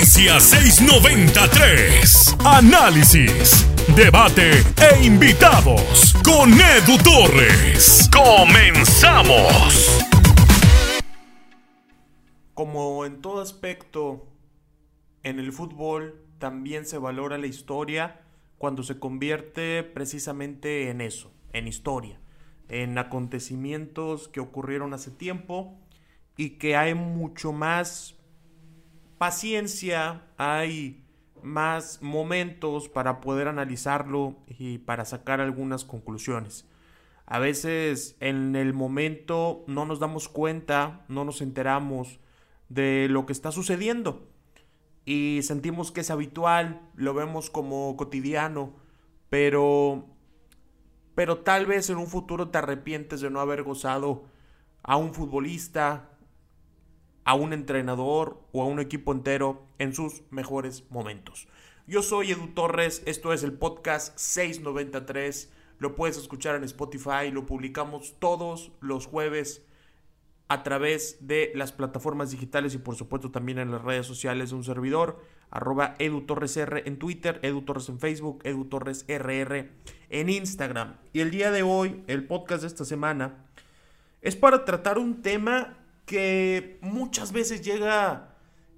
Noticias 693. Análisis, debate e invitados con Edu Torres. Comenzamos. Como en todo aspecto en el fútbol, también se valora la historia cuando se convierte precisamente en eso, en historia, en acontecimientos que ocurrieron hace tiempo y que hay mucho más paciencia, hay más momentos para poder analizarlo y para sacar algunas conclusiones. A veces en el momento no nos damos cuenta, no nos enteramos de lo que está sucediendo y sentimos que es habitual, lo vemos como cotidiano, pero pero tal vez en un futuro te arrepientes de no haber gozado a un futbolista, a un entrenador o a un equipo entero en sus mejores momentos. Yo soy Edu Torres, esto es el podcast 693, lo puedes escuchar en Spotify, lo publicamos todos los jueves a través de las plataformas digitales y por supuesto también en las redes sociales de un servidor, arroba EduTorresR en Twitter, EduTorres en Facebook, EduTorresRR en Instagram. Y el día de hoy, el podcast de esta semana, es para tratar un tema que muchas veces llega,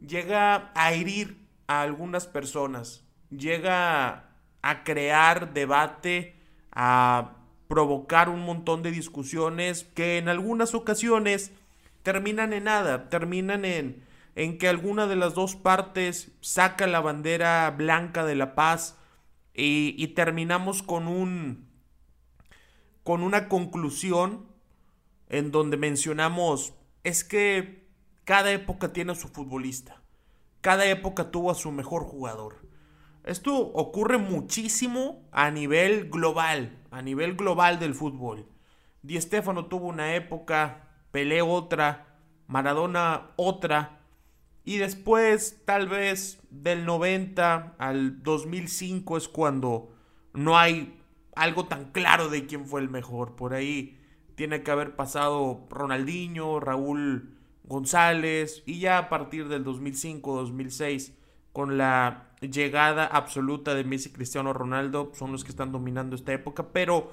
llega a herir a algunas personas, llega a crear debate, a provocar un montón de discusiones que en algunas ocasiones terminan en nada, terminan en, en que alguna de las dos partes saca la bandera blanca de la paz y, y terminamos con un con una conclusión en donde mencionamos es que cada época tiene a su futbolista. Cada época tuvo a su mejor jugador. Esto ocurre muchísimo a nivel global, a nivel global del fútbol. Di Stefano tuvo una época, Pelé otra, Maradona otra, y después tal vez del 90 al 2005 es cuando no hay algo tan claro de quién fue el mejor. Por ahí tiene que haber pasado Ronaldinho, Raúl González y ya a partir del 2005-2006 con la llegada absoluta de Messi Cristiano Ronaldo son los que están dominando esta época, pero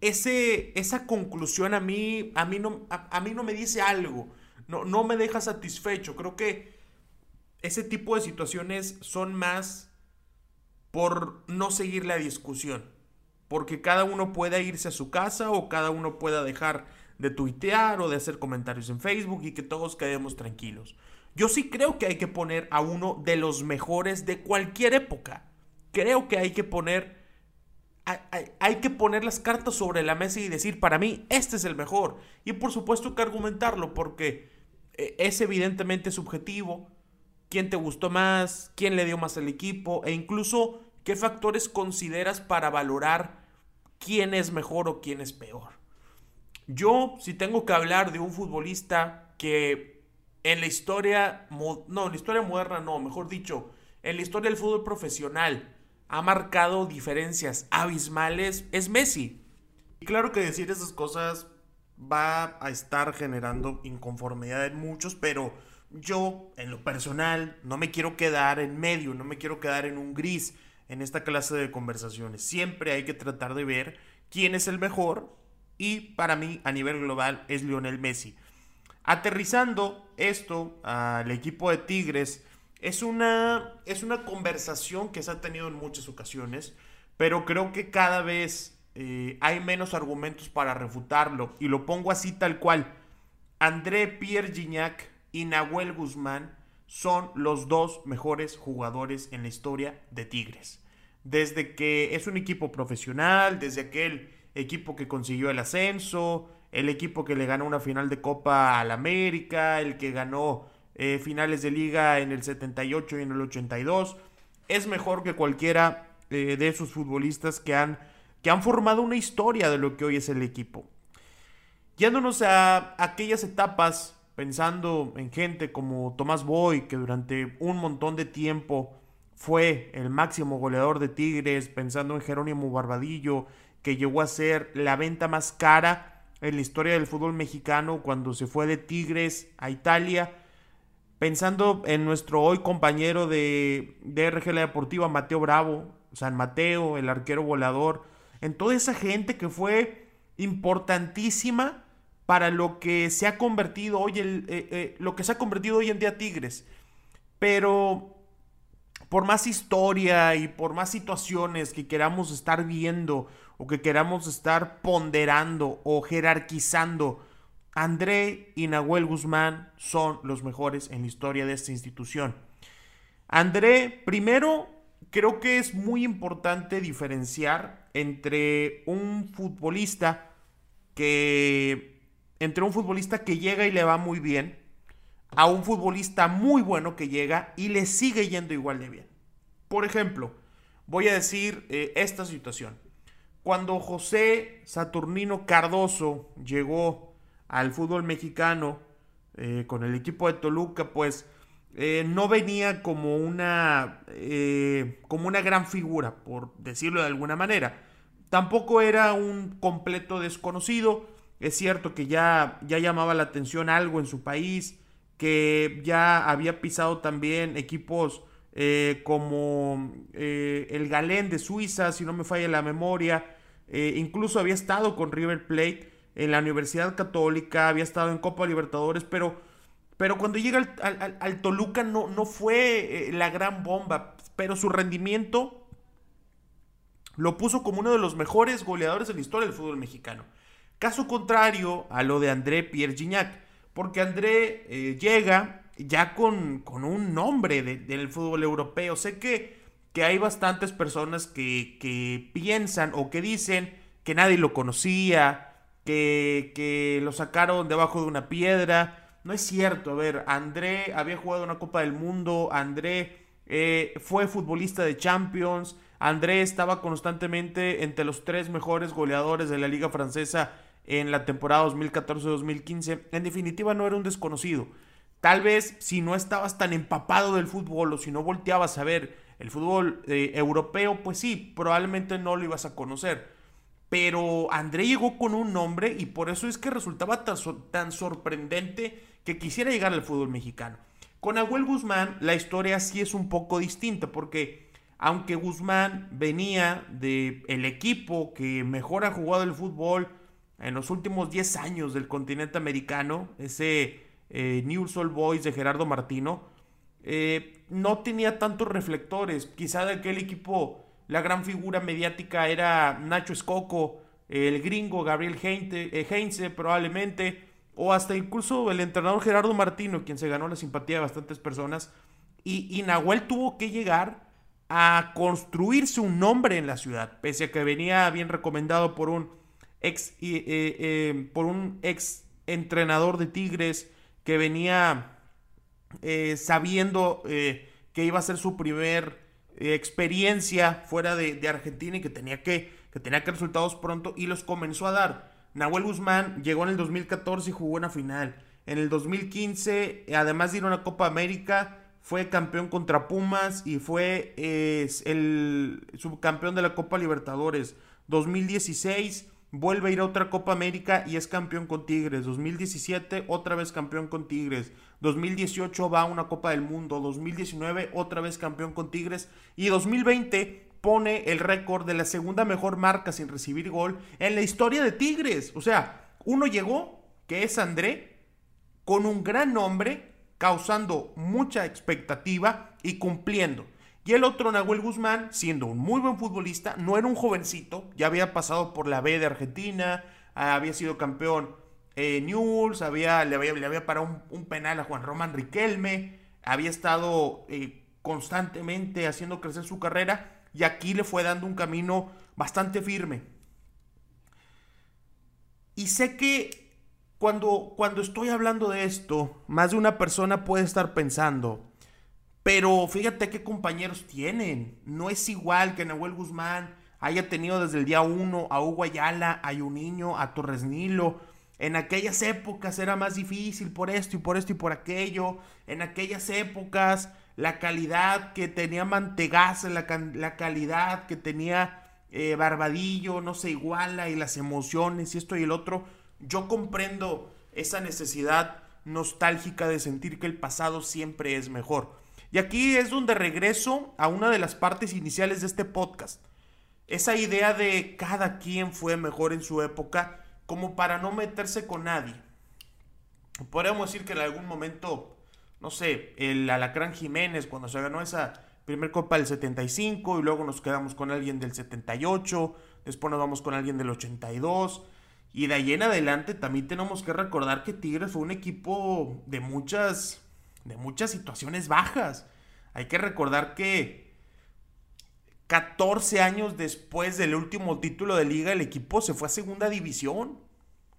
ese, esa conclusión a mí, a mí, no, a, mí no me dice algo, no, no me deja satisfecho, creo que ese tipo de situaciones son más por no seguir la discusión porque cada uno pueda irse a su casa o cada uno pueda dejar de tuitear o de hacer comentarios en Facebook y que todos quedemos tranquilos. Yo sí creo que hay que poner a uno de los mejores de cualquier época. Creo que hay que poner hay, que poner las cartas sobre la mesa y decir, para mí, este es el mejor. Y por supuesto que argumentarlo, porque eh, es evidentemente subjetivo. ¿Quién te gustó más? ¿Quién le dio más al equipo? E incluso, ¿qué factores consideras para valorar quién es mejor o quién es peor. Yo, si tengo que hablar de un futbolista que en la historia, no, en la historia moderna no, mejor dicho, en la historia del fútbol profesional ha marcado diferencias abismales, es Messi. Y claro que decir esas cosas va a estar generando inconformidad en muchos, pero yo, en lo personal, no me quiero quedar en medio, no me quiero quedar en un gris en esta clase de conversaciones. Siempre hay que tratar de ver quién es el mejor y para mí a nivel global es Lionel Messi. Aterrizando esto al equipo de Tigres, es una, es una conversación que se ha tenido en muchas ocasiones, pero creo que cada vez eh, hay menos argumentos para refutarlo. Y lo pongo así tal cual. André Pierre Gignac y Nahuel Guzmán son los dos mejores jugadores en la historia de Tigres desde que es un equipo profesional, desde aquel equipo que consiguió el ascenso, el equipo que le ganó una final de Copa al América, el que ganó eh, finales de liga en el 78 y en el 82. Es mejor que cualquiera eh, de esos futbolistas que han, que han formado una historia de lo que hoy es el equipo. Yéndonos a aquellas etapas, pensando en gente como Tomás Boy, que durante un montón de tiempo fue el máximo goleador de Tigres, pensando en Jerónimo Barbadillo, que llegó a ser la venta más cara en la historia del fútbol mexicano cuando se fue de Tigres a Italia. pensando en nuestro hoy compañero de, de RG Deportiva, Mateo Bravo, San Mateo, el arquero volador, en toda esa gente que fue importantísima para lo que se ha convertido hoy, eh, eh, lo que se ha convertido hoy en día Tigres. Pero por más historia y por más situaciones que queramos estar viendo o que queramos estar ponderando o jerarquizando, André y Nahuel Guzmán son los mejores en la historia de esta institución. André, primero, creo que es muy importante diferenciar entre un futbolista que entre un futbolista que llega y le va muy bien a un futbolista muy bueno que llega y le sigue yendo igual de bien. Por ejemplo, voy a decir eh, esta situación. Cuando José Saturnino Cardoso llegó al fútbol mexicano eh, con el equipo de Toluca, pues eh, no venía como una, como una gran figura, por decirlo de alguna manera. Tampoco era un completo desconocido. Es cierto que ya, ya llamaba la atención algo en su país, que ya había pisado también equipos eh, como eh, el Galén de Suiza, si no me falla la memoria. Eh, incluso había estado con River Plate en la Universidad Católica, había estado en Copa Libertadores, pero, pero cuando llega al, Toluca no, no fue la gran bomba, pero su rendimiento lo puso como uno de los mejores goleadores en la historia del fútbol mexicano. Caso contrario a lo de André Pierre Gignac, porque André llega, ya con, un nombre del fútbol europeo. Sé que, que hay bastantes personas que, que, piensan o que dicen que nadie lo conocía, que, que lo sacaron debajo de una piedra. No es cierto, a ver, André había jugado una Copa del Mundo, André eh, fue futbolista de Champions, André estaba constantemente entre los tres mejores goleadores de la liga francesa en la temporada 2014-2015. En definitiva, no era un desconocido. Tal vez si no estabas tan empapado del fútbol o si no volteabas a ver el fútbol eh, europeo, pues sí, probablemente no lo ibas a conocer. Pero André llegó con un nombre y por eso es que resultaba tan, sorprendente que quisiera llegar al fútbol mexicano. Con Abuel Guzmán la historia sí es un poco distinta porque aunque Guzmán venía del el equipo que mejor ha jugado el fútbol en los últimos 10 años del continente americano, ese eh, News All Boys de Gerardo Martino, eh, no tenía tantos reflectores. Quizá de aquel equipo la gran figura mediática era Nacho Escoco, el gringo Gabriel eh, Heinze, probablemente, o hasta incluso el entrenador Gerardo Martino, quien se ganó la simpatía de bastantes personas. Y, y Nahuel tuvo que llegar a construirse un nombre en la ciudad, pese a que venía bien recomendado por un ex, por un ex entrenador de Tigres, que venía eh, sabiendo eh, que iba a ser su primer eh, experiencia fuera de, Argentina y que tenía que, que tenía que resultados pronto y los comenzó a dar. Nahuel Guzmán llegó en el 2014 y jugó una final. En el 2015, además de ir a una Copa América, fue campeón contra Pumas y fue el subcampeón de la Copa Libertadores. 2016 vuelve a ir a otra Copa América y es campeón con Tigres. 2017 otra vez campeón con Tigres. 2018 va a una Copa del Mundo. 2019 otra vez campeón con Tigres. Y 2020 pone el récord de la segunda mejor marca sin recibir gol en la historia de Tigres. O sea, uno llegó, que es André, con un gran nombre, causando mucha expectativa y cumpliendo. Y el otro, Nahuel Guzmán, siendo un muy buen futbolista, no era un jovencito, ya había pasado por la B de Argentina, había sido campeón en Newell's, había, le había parado un, penal a Juan Román Riquelme, había estado eh, constantemente haciendo crecer su carrera y aquí le fue dando un camino bastante firme. Y sé que cuando, cuando estoy hablando de esto, más de una persona puede estar pensando, pero fíjate qué compañeros tienen. No es igual que Nahuel Guzmán haya tenido desde el día 1 a Hugo Ayala, a Niño, a Torres Nilo. En aquellas épocas era más difícil por esto y por esto y por aquello. En aquellas épocas la calidad que tenía Mantegaza, la, la calidad que tenía eh, Barbadillo no se iguala y las emociones y esto y el otro. Yo comprendo esa necesidad nostálgica de sentir que el pasado siempre es mejor. Y aquí es donde regreso a una de las partes iniciales de este podcast. Esa idea de cada quien fue mejor en su época como para no meterse con nadie. Podríamos decir que en algún momento, no sé, el Alacrán Jiménez cuando se ganó esa primer copa del 75 y luego nos quedamos con alguien del 78, después nos vamos con alguien del 82 y de ahí en adelante también tenemos que recordar que Tigres fue un equipo de muchas de muchas situaciones bajas. Hay que recordar que 14 años después del último título de liga el equipo se fue a segunda división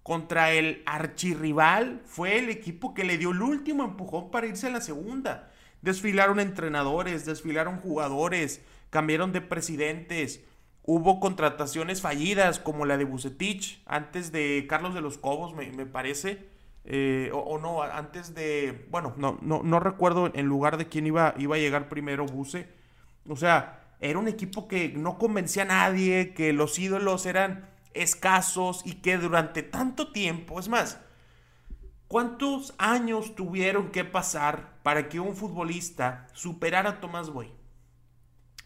contra el archirrival. Fue el equipo que le dio el último empujón para irse a la segunda. Desfilaron entrenadores, desfilaron jugadores, cambiaron de presidentes. Hubo contrataciones fallidas como la de Bucetich antes de Carlos de los Cobos, me, parece. Eh, o, no, antes de. Bueno, no, no, no recuerdo en lugar de quién iba, iba a llegar primero Buce. O sea, era un equipo que no convencía a nadie, que los ídolos eran escasos y que durante tanto tiempo, es más, ¿cuántos años tuvieron que pasar para que un futbolista superara a Tomás Boy?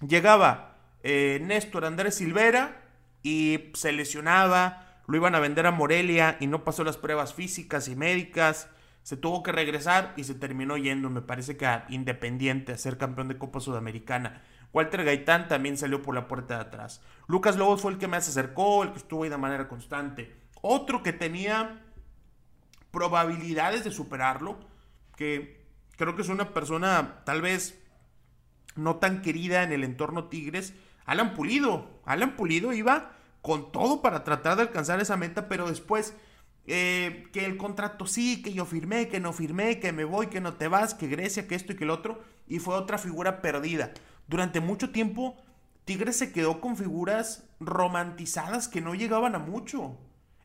Llegaba eh, Néstor Andrés Silvera y se lesionaba, lo iban a vender a Morelia y no pasó las pruebas físicas y médicas, se tuvo que regresar y se terminó yendo, me parece que a Independiente, a ser campeón de Copa Sudamericana. Walter Gaitán también salió por la puerta de atrás. Lucas Lobos fue el que más acercó, el que estuvo ahí de manera constante. Otro que tenía probabilidades de superarlo, que creo que es una persona tal vez no tan querida en el entorno Tigres, Alan Pulido. Alan Pulido iba con todo para tratar de alcanzar esa meta, pero después eh, que el contrato sí, que yo firmé, que no firmé, que me voy, que no te vas, que Grecia, que esto y que el otro, y fue otra figura perdida. Durante mucho tiempo, Tigres se quedó con figuras romantizadas que no llegaban a mucho.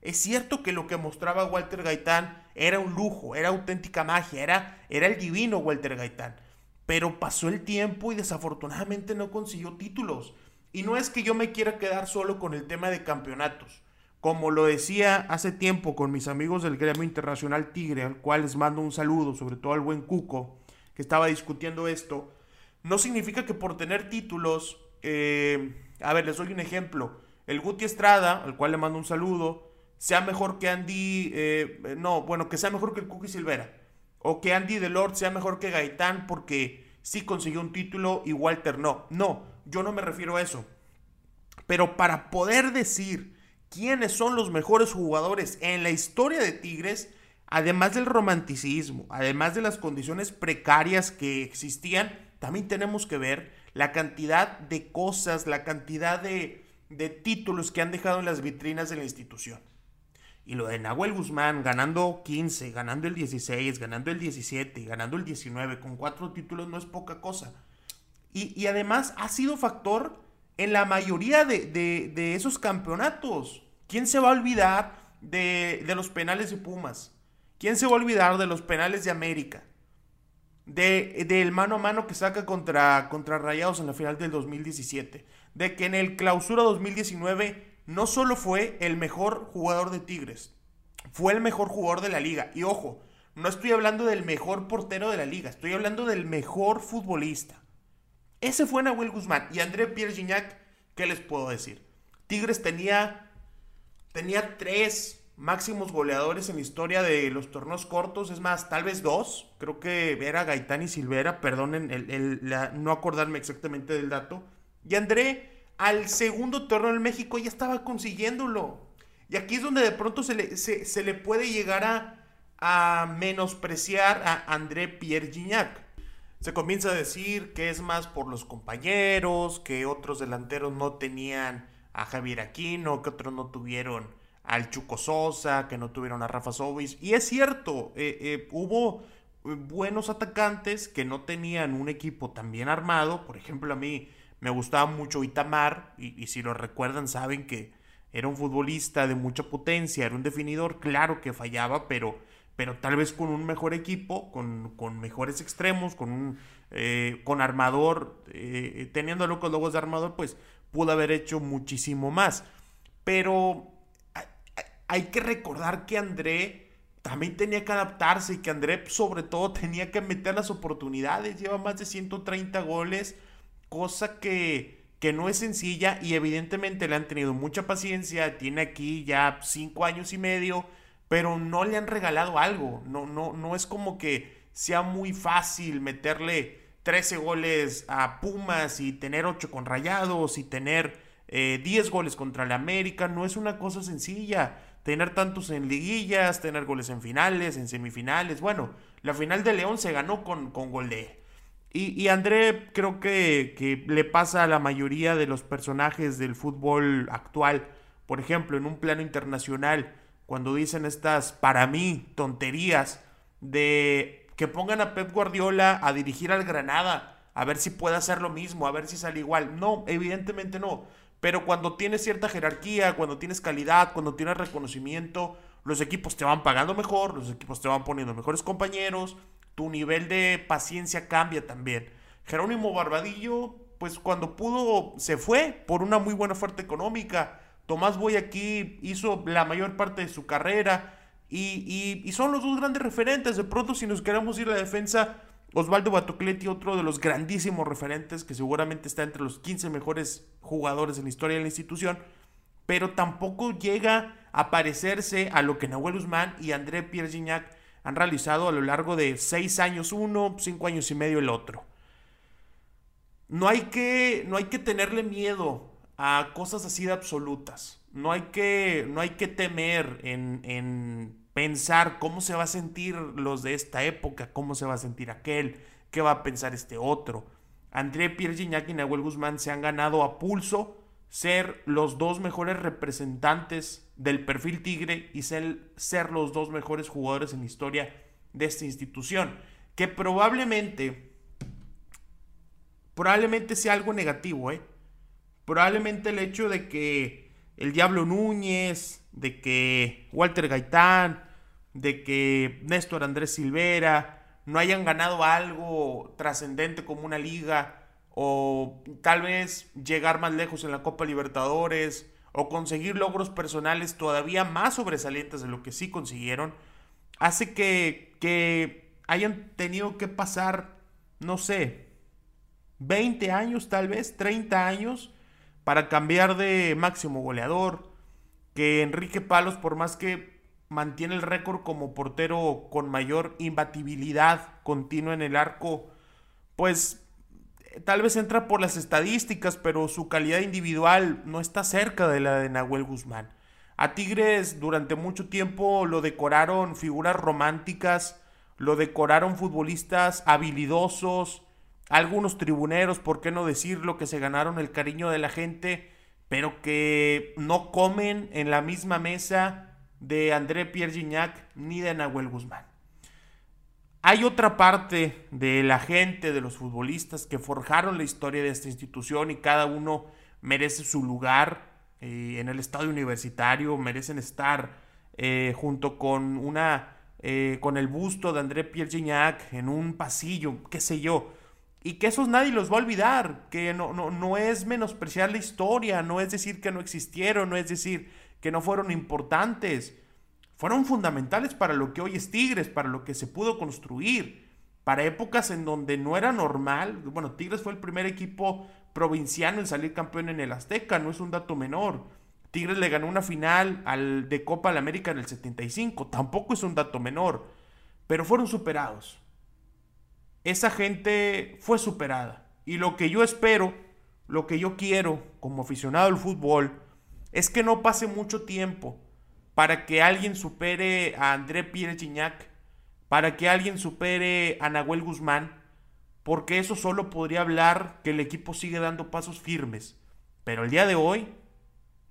Es cierto que lo que mostraba Walter Gaitán era un lujo, era auténtica magia, era, era el divino Walter Gaitán. Pero pasó el tiempo y desafortunadamente no consiguió títulos. Y no es que yo me quiera quedar solo con el tema de campeonatos. Como lo decía hace tiempo con mis amigos del gremio internacional Tigre, al cual les mando un saludo, sobre todo al buen Cuco, que estaba discutiendo esto, no significa que por tener títulos, eh, a ver, les doy un ejemplo, el Guti Estrada, al cual le mando un saludo, sea mejor que Andy, eh, no, bueno, que sea mejor que el Cookie Silvera, o que Andy Delort sea mejor que Gaitán porque sí consiguió un título y Walter no. No, yo no me refiero a eso. Pero para poder decir quiénes son los mejores jugadores en la historia de Tigres, además del romanticismo, además de las condiciones precarias que existían, también tenemos que ver la cantidad de cosas, la cantidad de, de títulos que han dejado en las vitrinas de la institución. Y lo de Nahuel Guzmán ganando 15, ganando el 16, ganando el 17 y ganando el 19 con cuatro títulos no es poca cosa. Y, además ha sido factor en la mayoría de, esos campeonatos. ¿Quién se va a olvidar de, los penales de Pumas? ¿Quién se va a olvidar de los penales de América? De, del mano a mano que saca contra, contra Rayados en la final del 2017. De que en el clausura 2019 no solo fue el mejor jugador de Tigres, fue el mejor jugador de la liga. Y ojo, no estoy hablando del mejor portero de la liga, estoy hablando del mejor futbolista. Ese fue Nahuel Guzmán. Y André Pierre Gignac, ¿qué les puedo decir? Tigres tenía, tenía tres máximos goleadores en la historia de los torneos cortos, es más, tal vez dos. Creo que era Gaitán y Silvera, perdonen el, no acordarme exactamente del dato. Y André al segundo torneo en México ya estaba consiguiéndolo. Y aquí es donde de pronto se le, puede llegar a, menospreciar a André Pierre Gignac. Se comienza a decir que es más por los compañeros, que otros delanteros no tenían a Javier Aquino, que otros no tuvieron al Chuco Sosa, que no tuvieron a Rafa Sobis. Y es cierto, eh, eh, hubo buenos atacantes que no tenían un equipo tan bien armado. Por ejemplo, a mí me gustaba mucho Itamar, y, si lo recuerdan saben que era un futbolista de mucha potencia, era un definidor, claro que fallaba, pero, pero tal vez con un mejor equipo, con, mejores extremos, con un eh, con armador, eh, teniendo locos logos de armador, pues pudo haber hecho muchísimo más. Pero hay, que recordar que André también tenía que adaptarse y que André sobre todo tenía que meter las oportunidades. Lleva más de 130 goles, cosa que, que no es sencilla y evidentemente le han tenido mucha paciencia. Tiene aquí ya 5 años y medio, pero no le han regalado algo. No, no, no es como que sea muy fácil meterle 13 goles a Pumas y tener 8 con Rayados y tener 10 eh, goles contra el América. No es una cosa sencilla tener tantos en liguillas, tener goles en finales, en semifinales. Bueno, la final de León se ganó con, con gol de. Y, y, André creo que, que, le pasa a la mayoría de los personajes del fútbol actual. Por ejemplo, en un plano internacional, cuando dicen estas, para mí, tonterías de que pongan a Pep Guardiola a dirigir al Granada, a ver si puede hacer lo mismo, a ver si sale igual. No, evidentemente no. Pero cuando tienes cierta jerarquía, cuando tienes calidad, cuando tienes reconocimiento, los equipos te van pagando mejor, los equipos te van poniendo mejores compañeros, tu nivel de paciencia cambia también. Jerónimo Barbadillo, pues cuando pudo, se fue por una muy buena oferta económica. Tomás Boy aquí hizo la mayor parte de su carrera y, y son los dos grandes referentes. De pronto, si nos queremos ir a la defensa, Osvaldo Batocletti, otro de los grandísimos referentes, que seguramente está entre los 15 mejores jugadores en la historia de la institución, pero tampoco llega a parecerse a lo que Nahuel Guzmán y André Pierre Gignac han realizado a lo largo de 6 años uno, 5 años y medio el otro. No hay que, no hay que tenerle miedo a cosas así de absolutas. No hay que, no hay que temer en, en pensar cómo se va a sentir los de esta época, cómo se va a sentir aquel, qué va a pensar este otro. André Pierre Gignac y Nahuel Guzmán se han ganado a pulso ser los dos mejores representantes del perfil tigre y ser, ser los dos mejores jugadores en la historia de esta institución. Que probablemente, probablemente sea algo negativo, ¿eh? Probablemente el hecho de que el Diablo Núñez, de que Walter Gaitán, de que Néstor Andrés Silvera no hayan ganado algo trascendente como una liga o tal vez llegar más lejos en la Copa Libertadores o conseguir logros personales todavía más sobresalientes de lo que sí consiguieron, hace que, que hayan tenido que pasar, no sé, 20 años tal vez, 30 años para cambiar de máximo goleador, que Enrique Palos, por más que mantiene el récord como portero con mayor imbatibilidad continua en el arco, pues tal vez entra por las estadísticas, pero su calidad individual no está cerca de la de Nahuel Guzmán. A Tigres durante mucho tiempo lo decoraron figuras románticas, lo decoraron futbolistas habilidosos, algunos tribuneros, por qué no decirlo, que se ganaron el cariño de la gente, pero que no comen en la misma mesa de André Pierre Gignac ni de Nahuel Guzmán. Hay otra parte de la gente, de los futbolistas que forjaron la historia de esta institución y cada uno merece su lugar eh, en el estadio universitario, merecen estar eh, junto con una eh, con el busto de André Pierre Gignac en un pasillo, qué sé yo. Y que esos nadie los va a olvidar, que no, no, no es menospreciar la historia, no es decir que no existieron, no es decir que no fueron importantes, fueron fundamentales para lo que hoy es Tigres, para lo que se pudo construir, para épocas en donde no era normal, bueno, Tigres fue el primer equipo provinciano en salir campeón en el Azteca, no es un dato menor. Tigres le ganó una final al, de Copa al América en el 75, tampoco es un dato menor, pero fueron superados esa gente fue superada. Y lo que yo espero, lo que yo quiero como aficionado al fútbol, es que no pase mucho tiempo para que alguien supere a André Pierre Gignac, para que alguien supere a Nahuel Guzmán, porque eso solo podría hablar que el equipo sigue dando pasos firmes. Pero el día de hoy,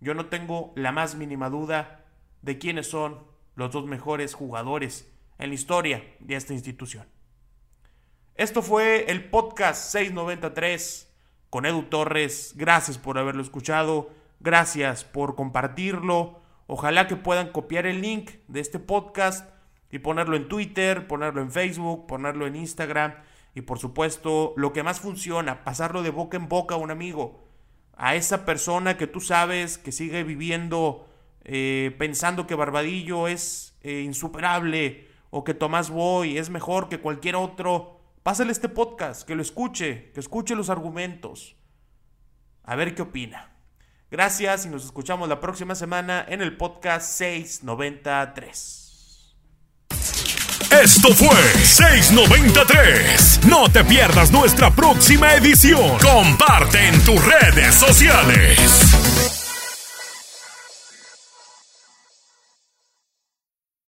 yo no tengo la más mínima duda de quiénes son los dos mejores jugadores en la historia de esta institución. Esto fue el podcast 693 con Edu Torres. Gracias por haberlo escuchado. Gracias por compartirlo. Ojalá que puedan copiar el link de este podcast y ponerlo en Twitter, ponerlo en Facebook, ponerlo en Instagram y por supuesto lo que más funciona, pasarlo de boca en boca a un amigo, a esa persona que tú sabes que sigue viviendo eh, pensando que Barbadillo es eh, insuperable o que Tomás Boy es mejor que cualquier otro, pásale este podcast, que lo escuche, que escuche los argumentos. A ver qué opina. Gracias y nos escuchamos la próxima semana en el podcast 693. Esto fue 693. No te pierdas nuestra próxima edición. Comparte en tus redes sociales.